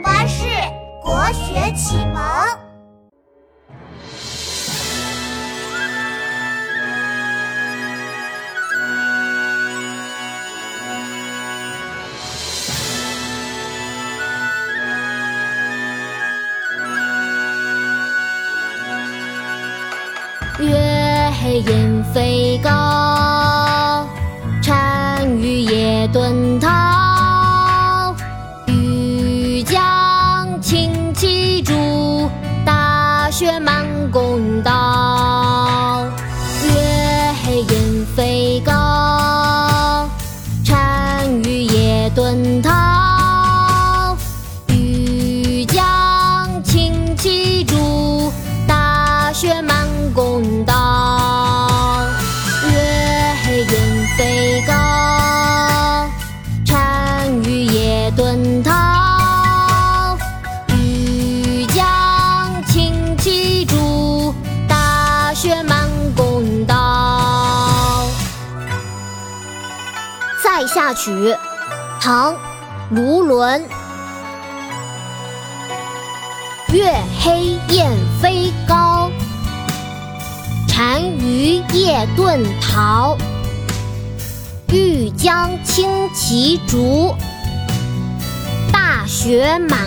巴士国学启蒙。月黑雁飞高，大雪满雪满弓刀。《塞下曲》唐·卢纶。月黑雁飞高，单于夜遁逃。欲将轻骑逐，大雪满